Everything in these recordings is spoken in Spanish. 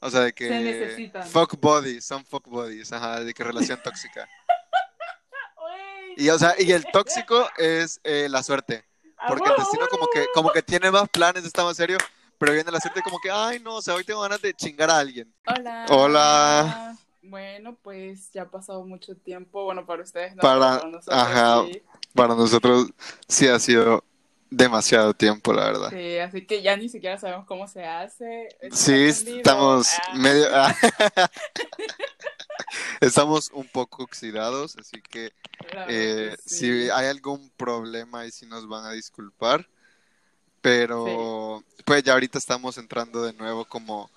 O sea, de Se que. necesitan. Fuck bodies, son fuck bodies, ajá, de que relación tóxica. Y, o sea, y el tóxico es eh, la suerte. Porque el destino como que, como que tiene más planes, está más serio, pero viene la suerte como que, ay no, o sea, hoy tengo ganas de chingar a alguien. Hola. Hola. Bueno, pues ya ha pasado mucho tiempo. Bueno, para ustedes no. Para- nosotros ajá. sí. Para nosotros sí ha sido demasiado tiempo, la verdad. Sí, así que ya ni siquiera sabemos cómo se hace. Sí, aprendido. estamos Ah, medio... estamos un poco oxidados, así que eh, sí. si hay algún problema y si nos van a disculpar, pero pues ya ahorita estamos entrando de nuevo como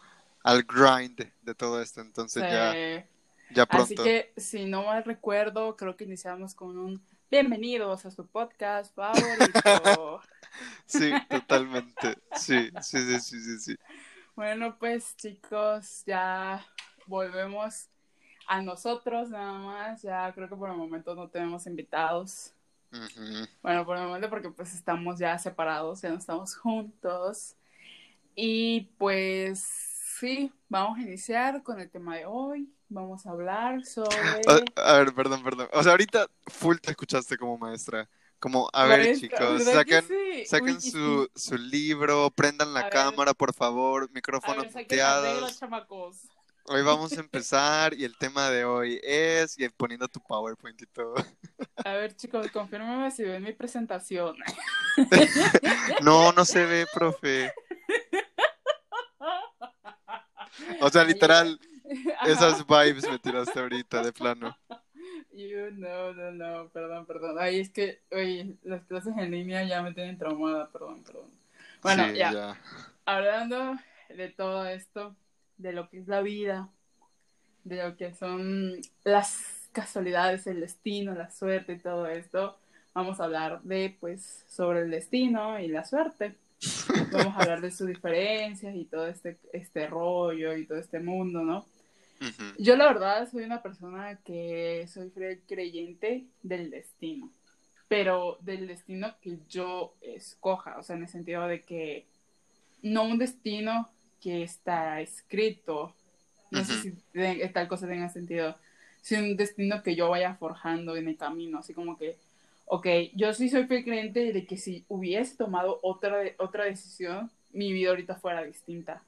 al grind de todo esto, entonces ya, Sí. ya Así pronto. que, si no mal recuerdo, creo que iniciamos con un bienvenidos a su podcast favorito. Sí, totalmente. Sí, sí, sí, sí, sí, sí. bueno, pues chicos, ya volvemos a nosotros nada más. Ya creo que por el momento no tenemos invitados. Bueno, por el momento porque pues estamos ya separados, ya no estamos juntos. Y pues sí, vamos a iniciar con el tema de hoy. Vamos a hablar sobre... A, a ver, perdón, perdón. O sea, ahorita full te escuchaste como maestra. Como, a ver, chicos, ¿verdad que saquen, sí? saquen Uy, su, su libro, prendan la A ver. cámara, por favor, micrófonos ver, muteados. Hoy vamos a empezar y el tema de hoy es, y poniendo tu PowerPoint y todo. A ver, chicos, confírmeme si ven mi presentación. No, no se ve, profe. O sea, literal, esas vibes me tiraste ahorita, de plano. You, no, no, no, perdón, perdón. Ay, es que, oye, las clases en línea ya me tienen traumada, perdón, perdón. Bueno, Sí, ya, hablando de todo esto, de lo que es la vida, de lo que son las casualidades, el destino, la suerte y todo esto, vamos a hablar de, pues, sobre el destino y la suerte. Vamos a hablar de sus diferencias y todo este, este rollo y todo este mundo, ¿no? Yo la verdad soy una persona que soy creyente del destino, pero del destino que yo escoja, o sea, en el sentido de que no un destino que está escrito, no sé Ujú. si de- tal cosa tenga sentido, sino un destino que yo vaya forjando en el camino, así como que, ok, yo sí soy fiel creyente de que si hubiese tomado otra, otra decisión, mi vida ahorita fuera distinta.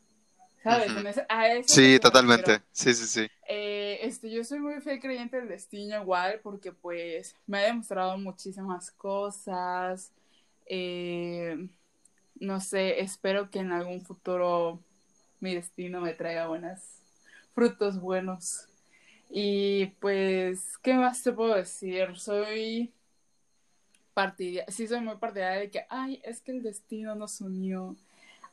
¿Sabes? Ese- a eso Sí, totalmente. Sí, sí, sí. Eh, este, yo soy muy fiel creyente del destino igual porque pues me ha demostrado muchísimas cosas. Eh, no sé, espero que en algún futuro mi destino me traiga buenos frutos buenos. Y pues, ¿qué más te puedo decir? Soy partidaria, sí soy muy partidaria de que, ay, es que el destino nos unió.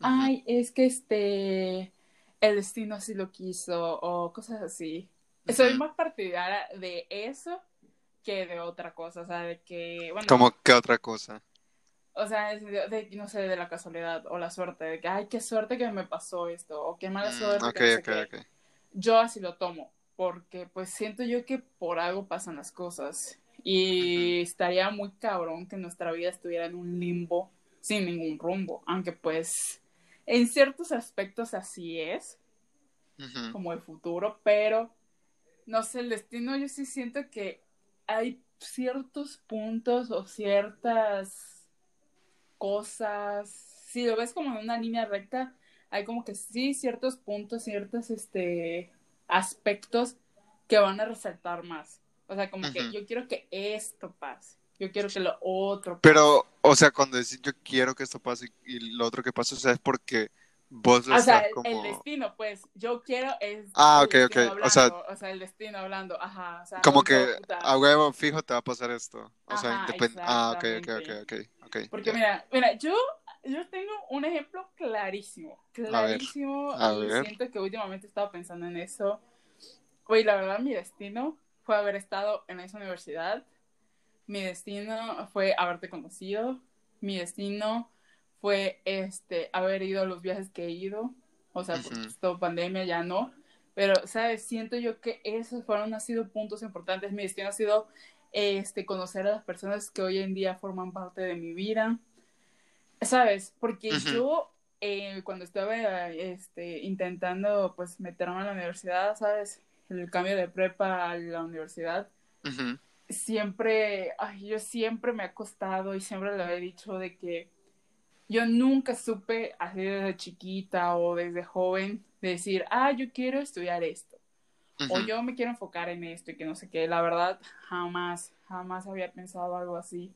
Ay, es que este, el destino así lo quiso o cosas así. Soy más partidaria de eso que de otra cosa, o sea, de que, bueno, ¿Cómo qué otra cosa? o sea, es de, de, no sé, de la casualidad o la suerte, de que, ay, qué suerte que me pasó esto, o qué mala Mm, suerte ok, que no sé ok, qué. ok. Yo así lo tomo, porque pues siento yo que por algo pasan las cosas y estaría muy cabrón que nuestra vida estuviera en un limbo sin ningún rumbo, aunque pues en ciertos aspectos así es, como el futuro, pero no sé, el destino yo sí siento que hay ciertos puntos o ciertas cosas, si lo ves como en una línea recta, hay como que sí ciertos puntos, ciertos este aspectos que van a resaltar más. O sea, como que Ujú. yo quiero que esto pase, yo quiero que lo otro pase. Pero, o sea, cuando decís yo quiero que esto pase y lo otro que pase, o sea, es porque vos lo O sea, estás el, como... el destino, pues, yo quiero es Ah, ok, ok, o sea- o sea, el destino hablando, ajá, o sea, Como que puta. a huevo fijo te va a pasar esto. O sea, independiente. Ah, ok, ok, ok, ok. ok, Porque ya. mira, mira, yo, yo tengo un ejemplo clarísimo, clarísimo, a y ver. siento que últimamente he estado pensando en eso. Oye, la verdad, mi destino fue haber estado en esa universidad, mi destino fue haberte conocido, mi destino fue este haber ido a los viajes que he ido, o sea, por Ujú. esto pandemia ya no, pero, ¿sabes? Siento yo que esos fueron, han sido puntos importantes, mi destino ha sido este, conocer a las personas que hoy en día forman parte de mi vida, ¿sabes? Porque Ujú. yo eh, cuando estaba este, intentando pues meterme a la universidad, ¿sabes? El cambio de prepa a la universidad, siempre, ay, yo siempre me ha costado y siempre le he dicho de que yo nunca supe, así desde chiquita o desde joven, decir, ah, yo quiero estudiar esto. O yo me quiero enfocar en esto y que no sé qué. La verdad, jamás, jamás había pensado algo así.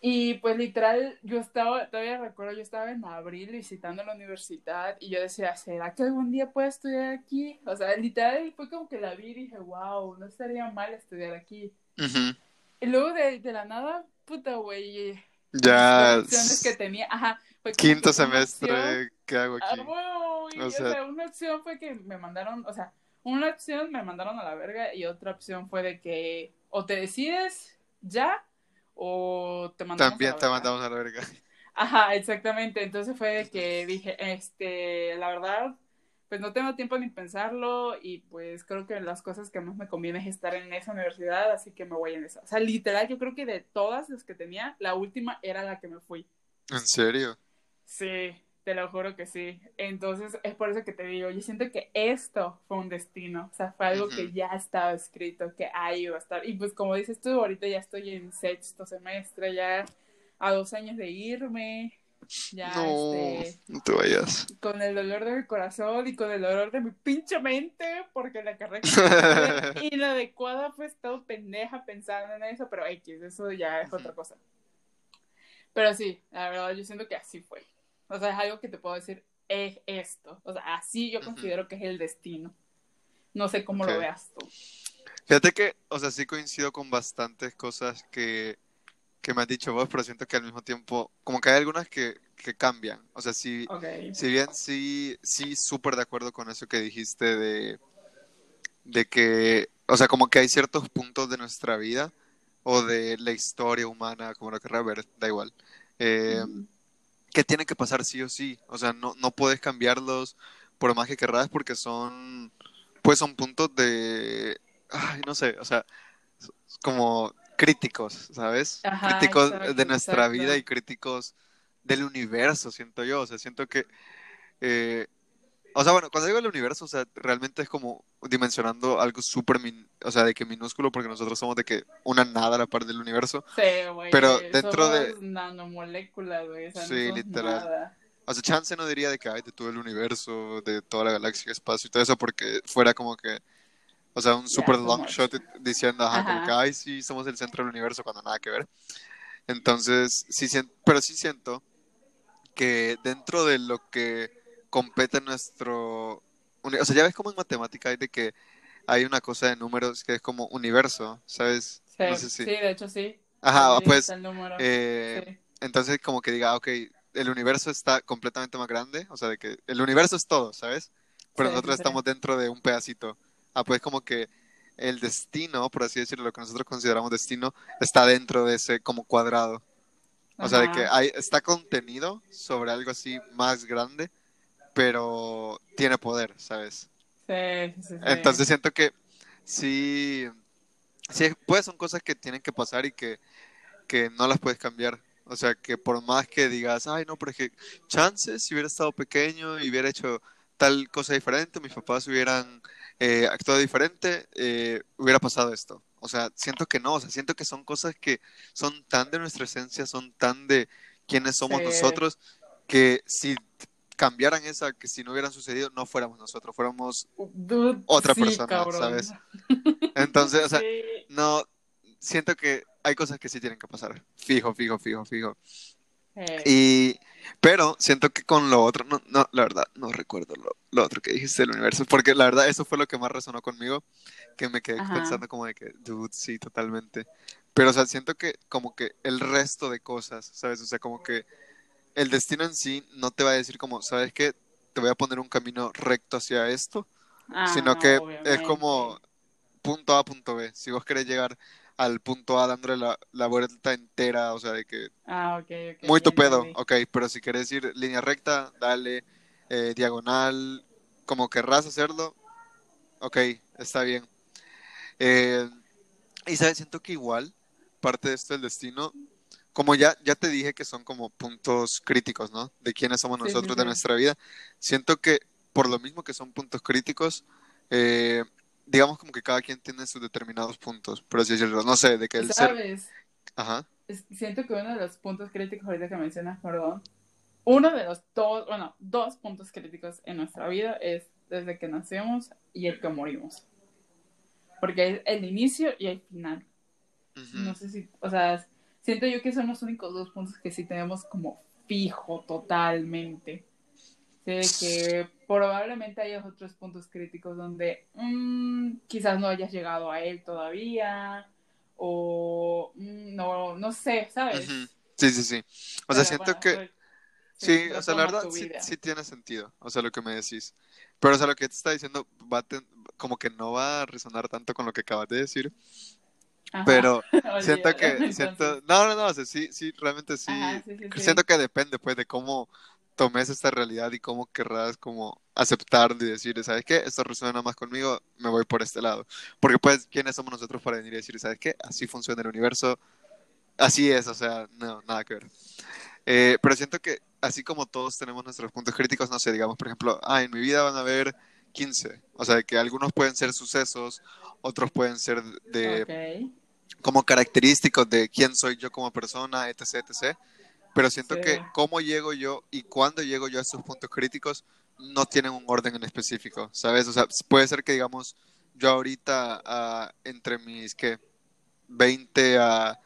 Y pues literal, yo estaba, todavía recuerdo, yo estaba en abril visitando la universidad y yo decía, ¿será que algún día puedo estudiar aquí? O sea, literal fue como que la vi y dije, wow, no estaría mal estudiar aquí. Y luego de, de la nada, puta, güey, ya. opciones que tenía. Ajá. Quinto semestre, ¿qué hago aquí? Ah, o, sea... una opción fue que me mandaron, o sea, una opción me mandaron a la verga y otra opción fue de que o te decides ya o te mandamos También te mandamos a la verga. Ajá, exactamente. Entonces fue de que dije, este, la verdad, pues no tengo tiempo ni pensarlo y pues creo que las cosas que más me conviene es estar en esa universidad, así que me voy en esa. O sea, literal, yo creo que de todas las que tenía, la última era la que me fui. ¿En serio? Sí, te lo juro que sí. Entonces es por eso que te digo, yo siento que esto fue un destino, o sea, fue algo que ya estaba escrito, que ahí iba a estar. Y pues como dices tú, ahorita ya estoy en sexto semestre, ya a dos años de irme, ya, no, este, no te vayas. Con el dolor de mi corazón y con el dolor de mi pinche mente, porque la carrera inadecuada fue todo pendeja pensando en eso, pero X, eso ya es otra cosa. Pero sí, la verdad, yo siento que así fue. O sea, es algo que te puedo decir, es esto. O sea, así yo considero que es el destino. No sé cómo lo veas tú. Fíjate que, o sea, sí coincido con bastantes cosas que que me has dicho vos, pero siento que al mismo tiempo, como que hay algunas que, que cambian. O sea, si, si bien sí, sí, súper de acuerdo con eso que dijiste de, de que, o sea, como que hay ciertos puntos de nuestra vida o de la historia humana, como lo querrás ver, da igual, eh, que tienen que pasar sí o sí. O sea, no, no puedes cambiarlos por más que querrás porque son, pues son puntos de, ay, no sé, o sea, como críticos, ¿sabes? críticos de nuestra vida y críticos del universo, siento yo. O sea, siento que. Eh, o sea, bueno, cuando digo el universo, o sea, realmente es como dimensionando algo súper, o sea, de que minúsculo, porque nosotros somos de que una nada a la par del universo. Sí, güey. Pero dentro de. Nanomoléculas, güey. sí, literal. O sea, chance no diría de que hay de todo el universo, de toda la galaxia, espacio y todo eso, porque fuera como que o sea, un super long shot diciendo, ajá, como que, ay, sí, somos el centro del universo cuando nada que ver. Entonces, sí, pero sí siento que dentro de lo que compete nuestro... O sea, ya ves como en matemática hay de que hay una cosa de números que es como universo, ¿sabes? Sí, sí de hecho sí. Ajá, pues... Eh, entonces, como que diga, ok, el universo está completamente más grande, o sea, de que el universo es todo, ¿sabes? Pero nosotros estamos dentro de un pedacito Ah, pues como que el destino, por así decirlo, lo que nosotros consideramos destino, está dentro de ese como cuadrado. O sea, de que hay, está contenido sobre algo así más grande, pero tiene poder, ¿sabes? Sí, sí, sí. Entonces siento que sí, sí, pues son cosas que tienen que pasar y que, que no las puedes cambiar. O sea, que por más que digas, ay, no, pero es que chances, si hubiera estado pequeño y hubiera hecho tal cosa diferente, mis papás hubieran eh, actuado diferente, eh, hubiera pasado esto. O sea, siento que no, o sea, siento que son cosas que son tan de nuestra esencia, son tan de quienes somos nosotros, que si cambiaran esa, que si no hubieran sucedido, no fuéramos nosotros, fuéramos otra persona, ¿sabes? Entonces, o sea, no, siento que hay cosas que sí tienen que pasar. Fijo, fijo, fijo, fijo. Eh. Y, pero siento que con lo otro, no, no la verdad, no recuerdo lo, otro que dijiste del universo, porque la verdad eso fue lo que más resonó conmigo, que me quedé pensando como de que, dude, sí, totalmente. Pero, o sea, siento que como que el resto de cosas, ¿sabes? O sea, como que el destino en sí no te va a decir como, ¿sabes qué? Te voy a poner un camino recto hacia esto, sino que es como punto A, punto B. Si vos querés llegar al punto A dándole la, la vuelta entera, o sea, de que... Ah, ok, ok. Muy tu pedo, ok, pero si quieres ir línea recta, dale, eh, diagonal, como querrás hacerlo, ok, está bien. Eh, y sabes, siento que igual parte de esto del destino como ya, ya te dije que son como puntos críticos, ¿no? De quiénes somos Sí, sí, nosotros, de sí. nuestra vida. Siento que por lo mismo que son puntos críticos, eh, digamos como que cada quien tiene sus determinados puntos, por así decirlo. No sé, de que el ser... ¿Sabes? Ajá. Es- siento que uno de los puntos críticos ahorita que mencionas, perdón, uno de los dos, bueno, dos puntos críticos en nuestra vida es desde que nacemos y el que morimos. Porque hay el inicio y el final. Ujú. No sé si, o sea, siento yo que son los únicos dos puntos que sí tenemos como fijo totalmente. Sé de que probablemente haya otros puntos críticos donde mm, quizás no hayas llegado a él todavía o mm, no, no sé, ¿sabes? Sí, sí, sí. O sea, siento bueno, que... pues, Sí, o sea, la verdad sí, sí tiene sentido, o sea, lo que me decís. Pero, o sea, lo que te está diciendo va a ten- como que no va a resonar tanto con lo que acabas de decir, Ajá. pero siento que, entonces. siento, no, no, no, o sea, sí, sí, realmente sí, Ajá, sí, sí, sí. siento que depende, pues, de cómo tomes esta realidad y cómo querrás como aceptarlo y decir, ¿sabes qué? Esto resuena más conmigo, me voy por este lado. Porque, pues, ¿quiénes somos nosotros para venir y decir, ¿sabes qué? Así funciona el universo, así es, o sea, no, nada que ver. Eh, pero siento que así como todos tenemos nuestros puntos críticos, no sé, digamos, por ejemplo, ah, en mi vida van a haber 15, o sea, que algunos pueden ser sucesos, otros pueden ser de Ok. Como característicos de quién soy yo como persona, etc, etc. Pero siento Sí. que cómo llego yo y cuándo llego yo a esos puntos críticos no tienen un orden en específico, ¿sabes? O sea, puede ser que, digamos, yo ahorita ah, entre mis, ¿qué? 20 a,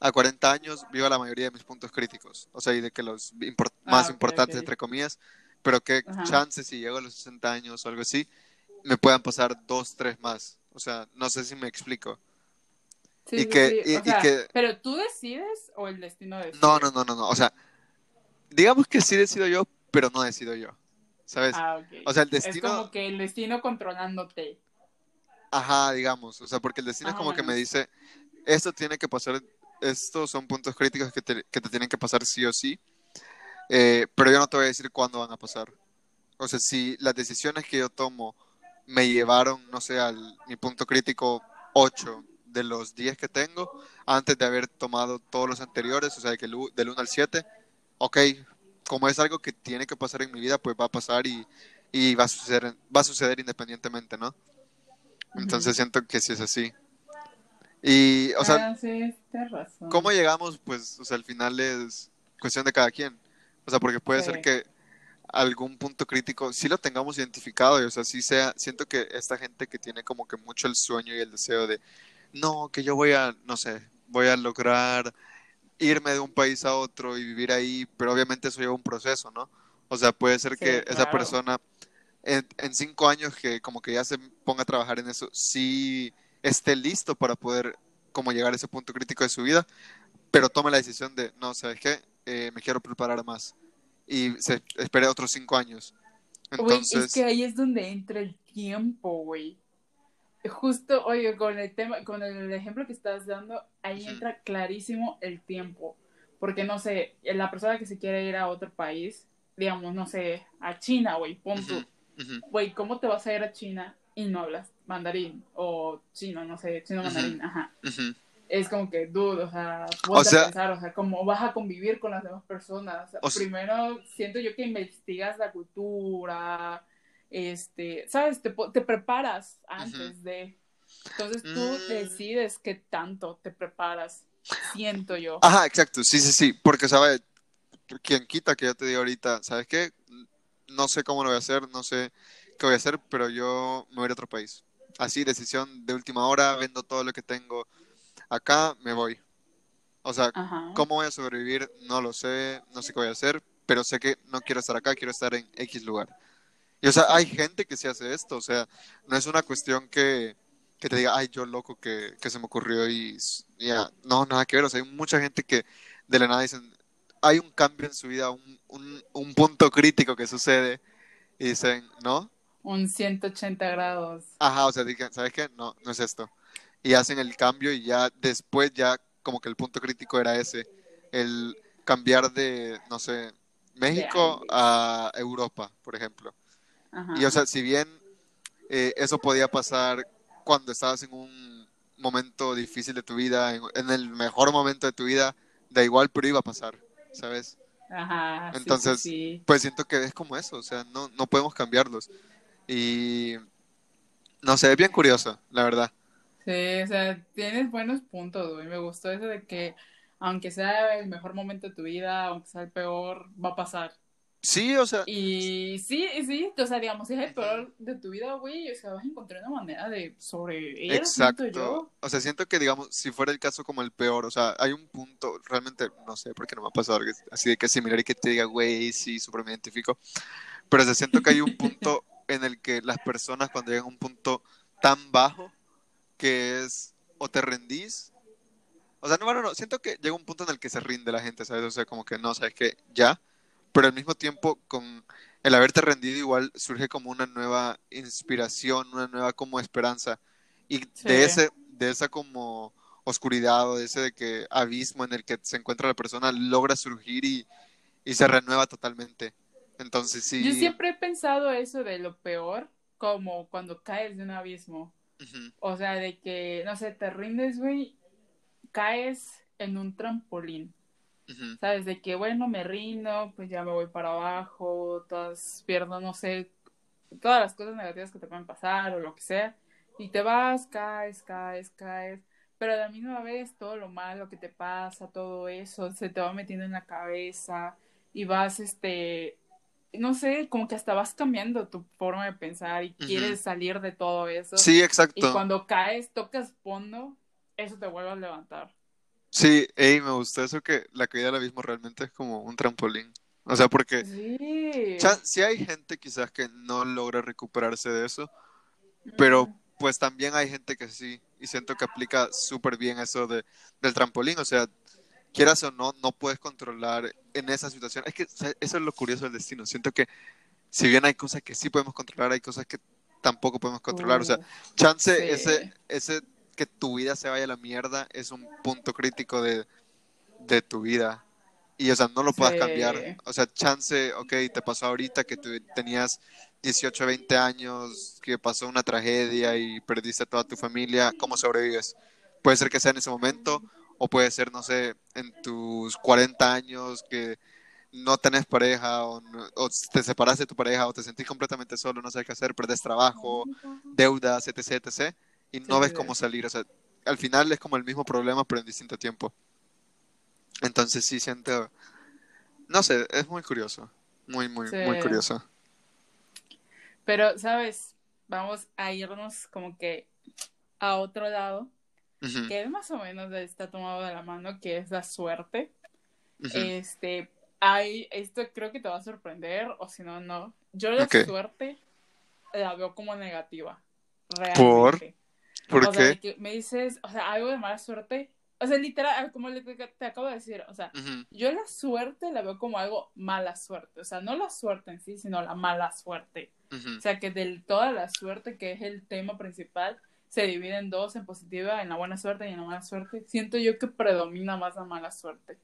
a 40 años viva la mayoría de mis puntos críticos, o sea, y de que los impor- Ah, más ok, importantes, ok. entre comillas, pero que Ajá. chances si llego a los 60 años o algo así, me puedan pasar dos, tres más. O sea, no sé si me explico. Sí, Y sí, que- sí, y- o y sea, que- Pero tú decides o el destino decide. No, no, no, no, no. O sea, digamos que sí decido yo, pero no decido yo. ¿Sabes? Ah, ok. O sea, el Es destino, como que el destino controlándote. ajá, digamos. O sea, porque el destino es como que me dice, esto tiene que pasar, estos son puntos críticos que te, que te tienen que pasar sí o sí, eh, pero yo no te voy a decir cuándo van a pasar. O sea, si las decisiones que yo tomo me llevaron, no sé, al mi punto crítico 8 de los 10 que tengo, antes de haber tomado todos los anteriores, o sea, que el del 1 al 7, ok, como es algo que tiene que pasar en mi vida, pues va a pasar y, y va a suceder, va a suceder independientemente, ¿no? Entonces siento que sí es así. Y, o sea, ah, sí, razón. ¿cómo llegamos? Pues, o sea, al final es cuestión de cada quien. O sea, porque puede Sí. ser que algún punto crítico sí lo tengamos identificado y, o sea, sí sea, siento que esta gente que tiene como que mucho el sueño y el deseo de, no, que yo voy a, no sé, voy a lograr irme de un país a otro y vivir ahí, pero obviamente eso lleva un proceso, ¿no? O sea, puede ser Sí, que esa persona en, en cinco años que como que ya se ponga a trabajar en eso, sí esté listo para poder como llegar a ese punto crítico de su vida, pero tome la decisión de, no, ¿sabes qué? Eh, me quiero preparar más. Y se espere otros cinco años. Entonces, es que ahí es donde entra el tiempo, güey. Justo, oye, con el tema, con el ejemplo que estás dando, ahí entra clarísimo el tiempo. Porque no sé, la persona que se quiere ir a otro país, digamos, no sé, a China, güey, ujú, Güey, ¿cómo te vas a ir a China y no hablas mandarín? O chino, no sé, chino mandarín, ajá. Es como que, dude, o sea, O sea- a pensar, o sea, cómo vas a convivir con las demás personas. O sea- primero, siento yo que investigas la cultura, este, ¿sabes? Te, te preparas antes de... Entonces tú Mm. decides qué tanto te preparas, siento yo. Ajá, exacto, sí, sí, sí, porque, ¿sabes? Quien quita que yo te diga ahorita, ¿sabes qué? No sé cómo lo voy a hacer, no sé qué voy a hacer, pero yo me voy a otro país. Así, decisión de última hora, vendo todo lo que tengo acá, me voy. O sea, Ajá. ¿cómo voy a sobrevivir? No lo sé, no sé qué voy a hacer, pero sé que no quiero estar acá, quiero estar en X lugar. Y o sea, hay gente que se hace esto, o sea, no es una cuestión que, que te diga, ay, yo loco que, que se me ocurrió y ya, no, nada que ver, o sea, hay mucha gente que de la nada dicen, hay un cambio en su vida, un, un, un punto crítico que sucede y dicen, ¿no? Un 180 grados. Ajá, o sea, digan, ¿sabes qué? No, no es esto. Y hacen el cambio y ya después ya como que el punto crítico era ese, el cambiar de, no sé, México a Europa, por ejemplo. Ajá. Y o sea, si bien eh, eso podía pasar cuando estabas en un momento difícil de tu vida, en, en el mejor momento de tu vida, da igual, pero iba a pasar, ¿sabes? Ajá. sí, Entonces, sí, sí. Pues siento que es como eso, o sea, no, no podemos cambiarlos. Y no sé, es bien curioso, la verdad. Sí, o sea, tienes buenos puntos, güey. Me gustó eso de que aunque sea el mejor momento de tu vida, aunque sea el peor, va a pasar. Sí, o sea, Y sí, y sí, o sea, digamos, si es el peor de tu vida, güey, o sea, vas a encontrar una manera de sobrevivir, siento yo. exacto. O sea, siento que, digamos, si fuera el caso como el peor, o sea, hay un punto, realmente, no sé, porque no me ha pasado algo así de que similar y que te diga, güey, sí, súper me identifico. Pero o sea, siento que hay un punto en el que las personas cuando llegan a un punto tan bajo que es o te rendís. O sea, no, bueno, no, siento que llega un punto en el que se rinde la gente, ¿sabes? O sea, como que no, sabes que ya, pero al mismo tiempo con el haberte rendido igual surge como una nueva inspiración, una nueva como esperanza. Y Sí. de ese, de esa como oscuridad o de ese de que abismo en el que se encuentra la persona logra surgir y, y se renueva totalmente. Entonces sí. Yo siempre he pensado eso de lo peor, como cuando caes de un abismo. Ujú, O sea, de que, no sé, te rindes, güey, caes en un trampolín. ¿Sabes? De que, bueno, me rindo, pues ya me voy para abajo, todas pierdo, no sé, todas las cosas negativas que te pueden pasar o lo que sea. Y te vas, caes, caes, caes. Pero a la misma vez todo lo malo que te pasa, todo eso, se te va metiendo en la cabeza y vas, este, no sé, como que hasta vas cambiando tu forma de pensar y Ujú. quieres salir de todo eso. Sí, Y exacto. cuando caes, tocas fondo, eso te vuelve a levantar. Sí, ey, me gustó eso que la caída del abismo realmente es como un trampolín. O sea, porque Sí. cha- sí hay gente quizás que no logra recuperarse de eso, pero pues también hay gente que sí, y siento que aplica súper bien eso de, del trampolín, o sea, quieras o no, no puedes controlar en esa situación. Es que eso es lo curioso del destino, siento que si bien hay cosas que sí podemos controlar, hay cosas que tampoco podemos controlar, o sea, chance Sí. ese, ese que tu vida se vaya a la mierda es un punto crítico de, de tu vida. Y, o sea, no lo puedas Sí. cambiar. O sea, chance, ok, te pasó ahorita que tú tenías 18, 20 años, que pasó una tragedia y perdiste a toda tu familia. ¿Cómo sobrevives? Puede ser que sea en ese momento, o puede ser, no sé, en tus 40 años que no tenés pareja, o, no- o te separaste de tu pareja, o te sentís completamente solo, no sabes qué hacer, perdés trabajo, deudas, etc, etc, y no Sí, ves cómo salir. O sea, al final es como el mismo problema, pero en distinto tiempo. Entonces sí siento, no sé, es muy curioso, muy, muy, muy curioso. Pero, ¿sabes? Vamos a irnos como que a otro lado, Ujú, que es más o menos está tomado de la mano, que es la suerte. Este, hay, esto creo que te va a sorprender, o si no, no. Yo la suerte la veo como negativa, realmente. ¿Por o sea, de qué? que me dices, o sea, algo de mala suerte. O sea, literal, como le- te acabo de decir, o sea, yo la suerte la veo como algo mala suerte. O sea, no la suerte en sí, sino la mala suerte. O sea, que de toda la suerte, que es el tema principal, se divide en dos, en positiva, en la buena suerte y en la mala suerte. Siento yo que predomina más la mala suerte,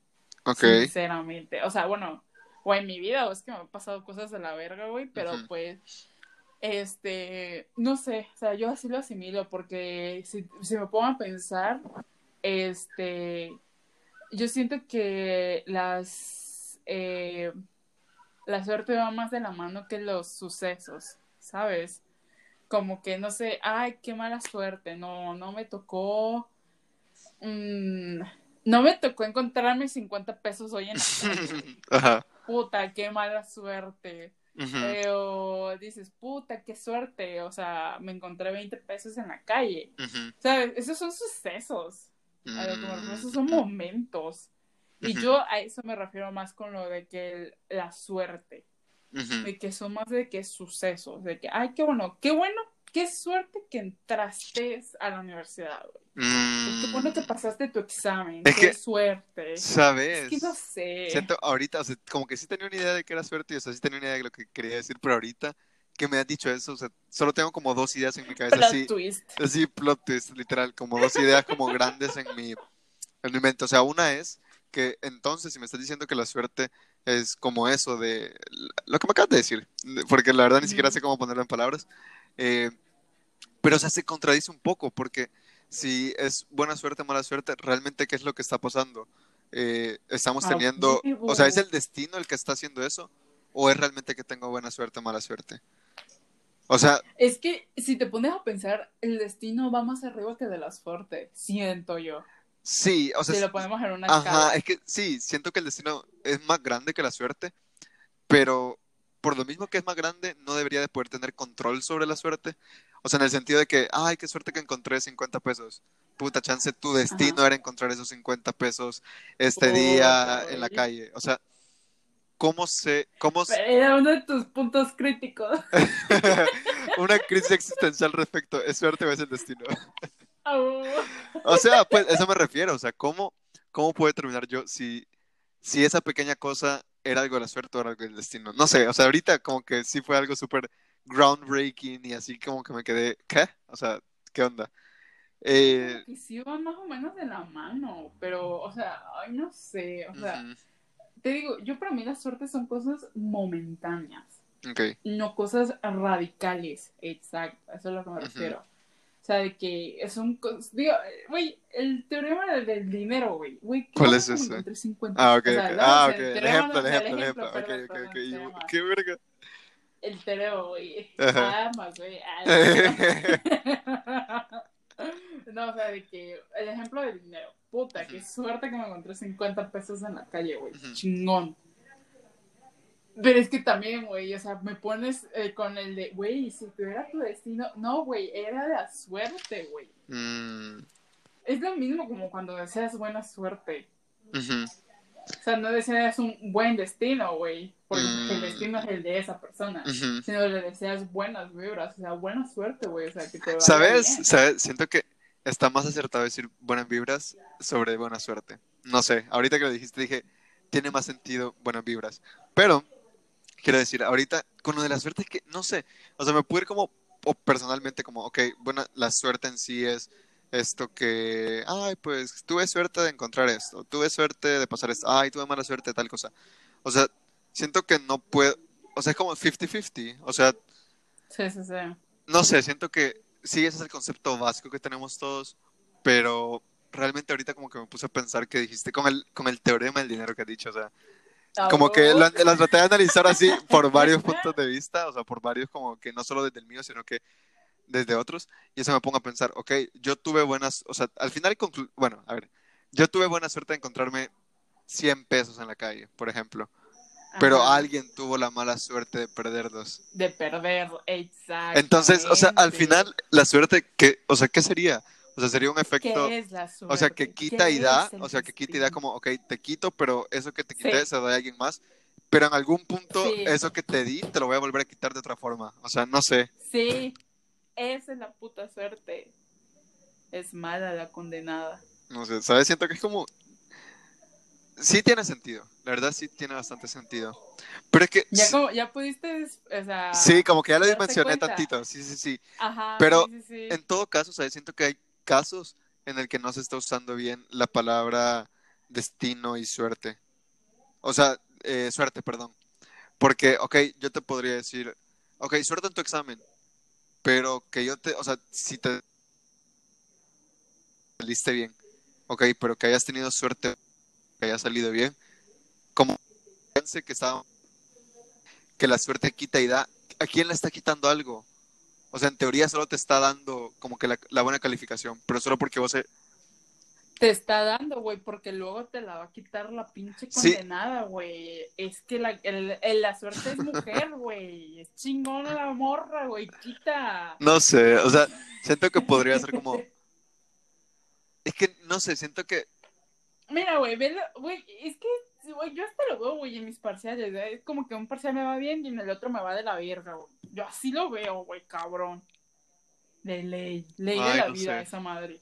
Ok, sinceramente. O sea, bueno, o en mi vida, o es que me han pasado cosas de la verga, güey, pero pues, este, no sé, o sea, yo así lo asimilo, porque si, si me pongo a pensar, este, yo siento que las, eh, la suerte va más de la mano que los sucesos, ¿sabes? Como que no sé, ay, qué mala suerte, no, no me tocó, mm, no me tocó encontrarme 50 pesos hoy en la. Ajá. Puta, qué mala suerte. Ujú. Eh, o dices, puta, qué suerte, o sea, me encontré 20 pesos en la calle. ¿Sabes? Esos son sucesos. A lo que me refiero, esos son Mm, momentos. Y yo a eso me refiero más con lo de que el- la suerte, de que son más de que sucesos, de que, ay, qué bueno, qué bueno, qué suerte que entraste a la universidad, güey. Y Qué bueno que Mm, pasaste tu examen, Es qué que- suerte. ¿Sabes? Es que no sé. Siento ahorita, o sea, como que sí tenía una idea de que era suerte y o sea, sí tenía una idea de lo que quería decir, pero ahorita que me has dicho eso, o sea, solo tengo como dos ideas en mi cabeza, Plot así, twist. así plot twist, literal, como dos ideas como grandes en mi, en mi mente. O sea, una es que entonces, si me estás diciendo que la suerte es como eso de lo que me acabas de decir, porque la verdad ni siquiera sé cómo ponerlo en palabras, eh, pero o sea, se contradice un poco, porque si es buena suerte, mala suerte, realmente, ¿qué es lo que está pasando? eh, estamos teniendo, o sea, ¿es el destino el que está haciendo eso? ¿O es realmente que tengo buena suerte mala suerte? O sea, Es que si te pones a pensar, el destino va más arriba que de la suerte, siento yo. sí, o sea, Si lo ponemos en una Ajá, escala. es que sí, siento que el destino es más grande que la suerte, pero por lo mismo que es más grande, no debería de poder tener control sobre la suerte. O sea, en el sentido de que, ay, qué suerte que encontré 50 pesos. Puta chance, tu destino Ajá. era encontrar esos 50 pesos este Puta, día en la calle. O sea, ¿cómo se, cómo se- Era uno de tus puntos críticos. una crisis existencial respecto, ¿es suerte o es el destino? O sea, pues eso me refiero, o sea, ¿cómo, cómo puedo determinar yo si, si esa pequeña cosa era algo de la suerte o era algo del destino? No sé, o sea, ahorita como que sí fue algo súper groundbreaking y así como que me quedé, ¿qué? O sea, ¿qué onda? Eh, que sí van más o menos de la mano, pero, o sea, ay, no sé, o sea, te digo, yo para mí las suertes son cosas momentáneas, no cosas radicales, exacto, eso es a lo que me refiero. Sea, de que son cosas, digo, güey, el teorema del, dinero, güey, güey, ¿qué ¿Cuál es ese? encontré 50? Ah, ok, O sea, ok, no, ah, o ok, sea, el ejemplo, el sea, ejemplo, el ejemplo, ok, perdón, ok, perdón, ok, se yo, llama. qué verga. El teorema, güey, Ajá. amas, güey. No, o sea, de que el ejemplo del dinero. Puta, qué suerte que me encontré 50 pesos en la calle, güey. Ujú. Chingón. Pero es que también, güey, o sea, me pones eh, con el de, güey, si tuviera tu destino. No, güey, era la suerte, güey. Mm, Es lo mismo como cuando deseas buena suerte. ujú, O sea, no deseas un buen destino, güey. Porque Mm. el destino es el de esa persona. ujú. Sino le deseas buenas vibras, o sea, buena suerte, güey. O sea, que te ¿Sabes? bien. ¿Sabes? Siento que está más acertado decir buenas vibras sobre buena suerte. No sé, ahorita que lo dijiste dije, tiene más sentido buenas vibras. Pero, quiero decir, ahorita con lo de la suerte es que, no sé, o sea, me puedo ir como, o personalmente como, ok, bueno, la suerte en sí es esto que, ay, pues tuve suerte de encontrar esto, tuve suerte de pasar esto, ay, tuve mala suerte de tal cosa. O sea, siento que no puedo, o sea, es como 50-50, o sea, Sí, sí, sí. no sé, siento que sí, ese es el concepto básico que tenemos todos, pero realmente ahorita como que me puse a pensar que dijiste con el, con el teorema del dinero que has dicho, o sea, como que la, la traté de analizar así por varios puntos de vista, o sea, por varios como que no solo desde el mío, sino que desde otros, y eso me pongo a pensar, ok, yo tuve buenas, o sea, al final, bueno, a ver, yo tuve buena suerte de encontrarme 100 pesos en la calle, por ejemplo, pero Ajá. alguien tuvo la mala suerte de perderlos. De perder, exacto. Entonces, o sea, al final, la suerte, que, o sea, ¿qué sería? O sea, sería un efecto, ¿Qué es la suerte? o sea, que quita ¿Qué y da, o sea, que quita y da como, ok, te quito, pero eso que te quité Sí. se lo da a alguien más, pero en algún punto Sí. eso que te di te lo voy a volver a quitar de otra forma. O sea, no sé. Sí, esa es la puta suerte. Es mala la condenada. No sé, ¿sabes? Siento que es como... Sí tiene sentido, la verdad sí tiene bastante sentido. Pero es que... Ya como, ya pudiste, o sea... Sí, como que ya lo dimensioné cuenta. tantito, sí, sí, sí. Ajá, pero sí, sí, sí. En todo caso, ¿sabes? Siento que hay casos en el que no se está usando bien la palabra destino y suerte. O sea, eh, suerte, perdón. Porque, ok, yo te podría decir, ok, suerte en tu examen, pero que yo te, o sea, si te saliste bien, ok, pero que hayas tenido suerte, que haya salido bien, como que estaba, que la suerte quita y da, ¿a quién le está quitando algo? O sea, en teoría solo te está dando como que la, la buena calificación, pero solo porque vos... eh, Te está dando, güey, porque luego te la va a quitar la pinche condenada, güey. Es que la, el- el- la suerte es mujer, güey. Es chingona la morra, güey. Quita. No sé, o sea, siento que podría ser como... Es que, no sé, siento que... Mira, güey, velo, güey, es que, güey, yo hasta lo veo, güey, en mis parciales, ¿eh? es como que un parcial me va bien y en el otro me va de la verga, güey. Yo así lo veo, güey, cabrón. De ley, ley de la no vida, sé. esa madre.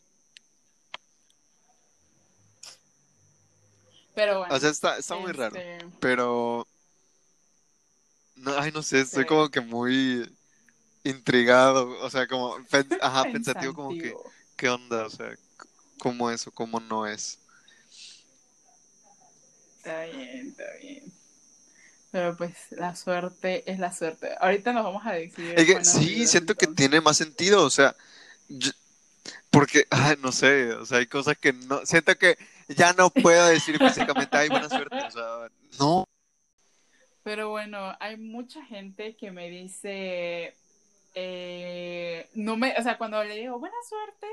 Pero bueno. O sea, está, está muy raro, este, pero... No, ay, no sé, estoy Sí. como que muy intrigado, o sea, como, pen- ajá, pensativo como que. ¿qué onda? O sea, ¿cómo es o cómo no es? Está bien, está bien. Pero pues la suerte es la suerte. Ahorita nos vamos a decir. Es que buenas sí, siento que tiene más sentido, o sea, yo- porque, ay, no sé, o sea, hay cosas que no, siento que ya no puedo decir físicamente, ay, buena suerte. O sea, no. Pero bueno, hay mucha gente que me dice, eh, no me, o sea, cuando le digo buena suerte,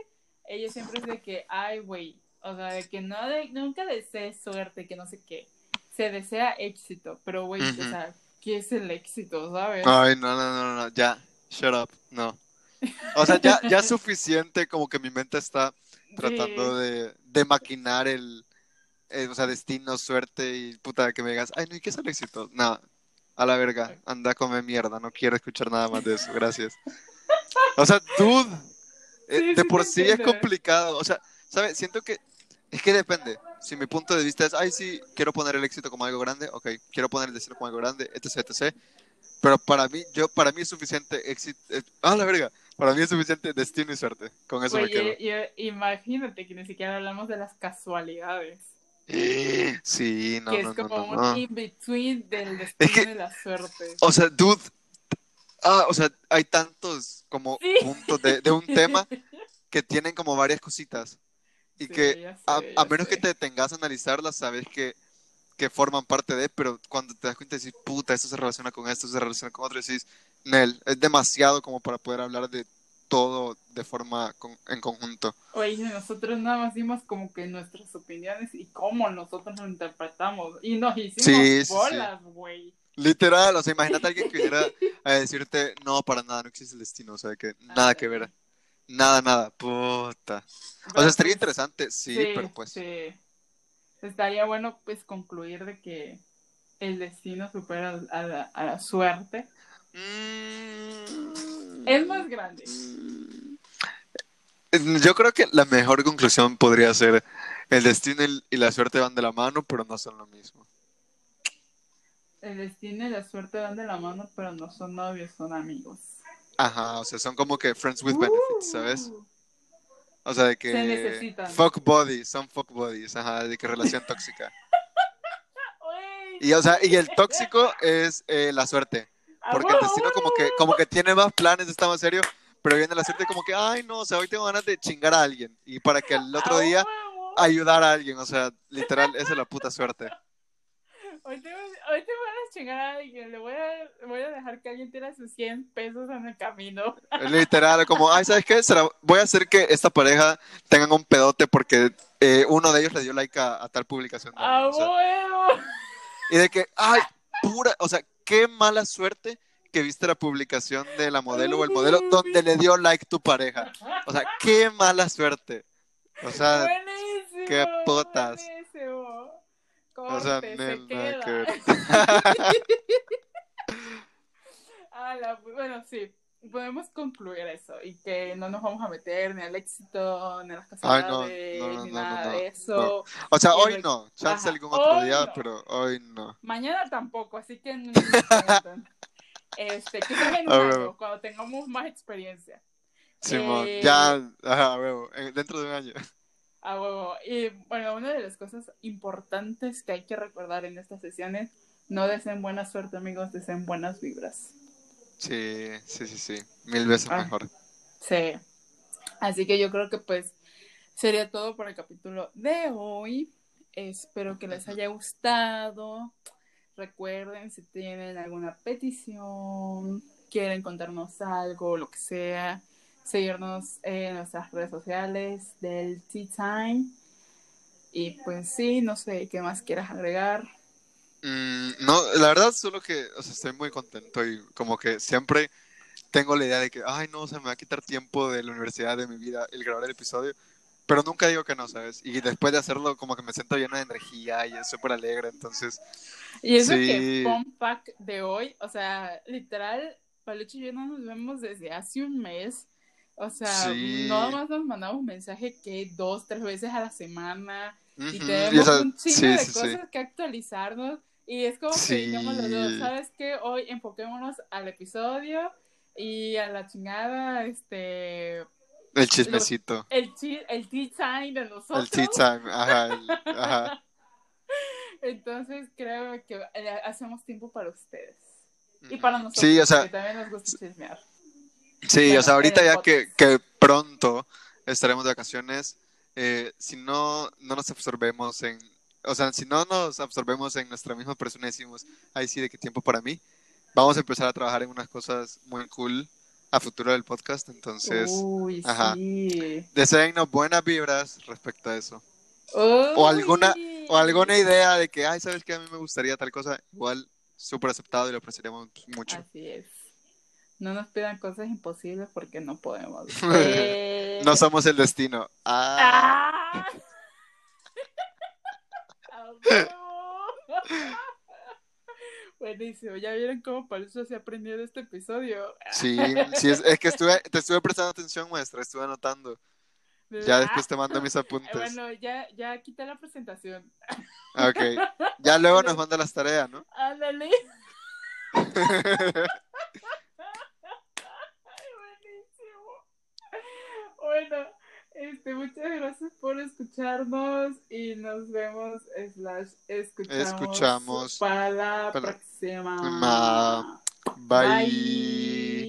ella siempre es de que, ay, güey, o sea, de que no de, nunca desees suerte, que no sé qué. Se desea éxito, pero güey, o sea, ¿qué es el éxito, sabes? Ay, no, no, no, no, ya, shut up, no. O sea, ya, ya es suficiente como que mi mente está tratando Sí. de, de maquinar el, eh, o sea, destino, suerte y puta, que me digas, ay, no, ¿y qué es el éxito? No, a la verga, anda a comer mierda, no quiero escuchar nada más de eso, gracias. O sea, dude, eh, Sí, de sí por sí es complicado, o sea, ¿sabes? Siento que, es que depende. Si mi punto de vista es, ay, sí, quiero poner el éxito como algo grande, ok, quiero poner el destino como algo grande, etc, etc. Pero para mí, yo, para mí es suficiente éxito, eh, ah, la verga, para mí es suficiente destino y suerte, con eso me Güey, quedo. y- y- imagínate que ni siquiera hablamos de las casualidades, Sí, no, que no, es como no, no. un in-between del destino que- y la suerte. O sea, dude. Ah, o sea, hay tantos como Sí. puntos de, de un tema que tienen como varias cositas. Y Sí, que ya sé, a, ya a menos que te detengas a analizarlas, sabes que, que forman parte de, pero cuando te das cuenta decir, puta, esto se relaciona con esto, se relaciona con otro, decís, Nel, es demasiado como para poder hablar de todo de forma con- en conjunto. Oye, nosotros nada más dimos como que nuestras opiniones y cómo nosotros lo interpretamos. Y nos hicimos Sí, bolas, güey. Literal, o sea, imagínate a alguien que viniera a decirte, no, para nada, no existe el destino, o sea, que nada que ver. Nada, nada, puta. O Pero, sea, estaría pues, interesante, sí, pero pues. sí. Estaría bueno, pues, concluir de que el destino supera a la, a la suerte. Mm. Es más grande. Yo creo que la mejor conclusión podría ser el destino y la suerte van de la mano, pero no son lo mismo. El destino y la suerte van de la mano, pero no son novios, son amigos. Ajá, o sea, son como que friends with benefits, ¿sabes? Uh, O sea, de que Se necesitan. fuck buddies, son fuck buddies, ajá, de que relación tóxica. Y o sea, y el tóxico es eh, la suerte, porque el destino como que como que tiene más planes, está más serio, pero viene la suerte como que, ay, no, o sea, hoy tengo ganas de chingar a alguien y para que el otro día ayudar a alguien, o sea, literal, esa es la puta suerte. Hoy te, hoy chingar a alguien. Le voy a, voy a dejar que alguien tire sus 100 pesos en el camino. Literal, como, ay, ¿sabes qué? Será- voy a hacer que esta pareja tengan un pedote porque eh, uno de ellos le dio like a, a tal publicación. de ¡A alguien, o sea, huevo! y de que, ay, pura, o sea, qué mala suerte que viste la publicación de la modelo o el modelo donde le dio like tu pareja. O sea, qué mala suerte. O sea, Buenísimo. qué putas. Buenísimo. O sea, Corte, se que queda. Ah, la- bueno, sí. Podemos concluir eso y que no nos vamos a meter ni al éxito, ni a las no, casualidades, no, no, ni no, nada no, de no, eso. O sea, hoy no, chance Ajá, algún otro hoy día, no. pero hoy no. Mañana tampoco, así que no. Este, sea en año, cuando tengamos más experiencia. Simón, Eh, ya, ajá, eh, dentro de un año. A huevo. Y bueno, una de las cosas importantes que hay que recordar en estas sesiones, no deseen buena suerte, amigos, deseen buenas vibras. Sí, sí, sí, sí, mil veces Ah. mejor. Sí. Así que yo creo que pues sería todo por el capítulo de hoy. Espero que les haya gustado. Recuerden si tienen alguna petición, quieren contarnos algo, lo que sea, seguirnos en nuestras redes sociales del Tea Time. Y pues sí, no sé qué más quieras agregar. Mm, no, la verdad solo que, o sea, estoy muy contento y como que siempre tengo la idea de que, ay, no, se me va a quitar tiempo de la universidad, de mi vida, el grabar el episodio, pero nunca digo que no, ¿sabes? Y después de hacerlo como que me siento lleno de energía y es súper alegre, entonces, Y eso Sí. que fun fact de hoy, o sea, literal, Palucho y yo no nos vemos desde hace un mes. O sea, Sí. nada más nos mandamos mensaje que dos, tres veces a la semana. Y tenemos y, un chingo sí, de sí, cosas que actualizarnos. Y es como que digamos los dos, ¿sabes qué? Hoy enfoquémonos al episodio y a la chingada, este, El chismecito, el, chi- el tea time de nosotros. el tea time, ajá, el- ajá. Entonces creo que eh, hacemos tiempo para ustedes. Y para nosotros, Sí, o sea, que también nos gusta chismear. Sí, Bueno, o sea, ahorita ya que, que pronto estaremos de vacaciones, eh, si no, no nos absorbemos en, o sea, si no nos absorbemos en nuestra misma persona y decimos, ay, sí, de qué tiempo para mí, vamos a empezar a trabajar en unas cosas muy cool a futuro del podcast, entonces, Uy, ajá. sí. deseennos buenas vibras respecto a eso. O alguna-. O alguna idea de que, ay, ¿sabes qué? A mí me gustaría tal cosa, igual súper aceptado y lo apreciaremos mucho. Así es. No nos pidan cosas imposibles porque no podemos. Eh, No somos el destino. Ah, ¡Ah! Buenísimo, ¿ya vieron cómo para eso se aprendió de este episodio? sí, sí, es, es que estuve, te estuve prestando atención, maestra, estuve anotando. Ya después te mando mis Eh, apuntes. Bueno, ya, ya quité la presentación. Ok. Ya luego nos manda las tareas, ¿no? Ándale. Ay, buenísimo. Bueno, este, muchas gracias por escucharnos y nos vemos slash escuchamos, Escuchamos para la para próxima. Ma- Bye. Bye.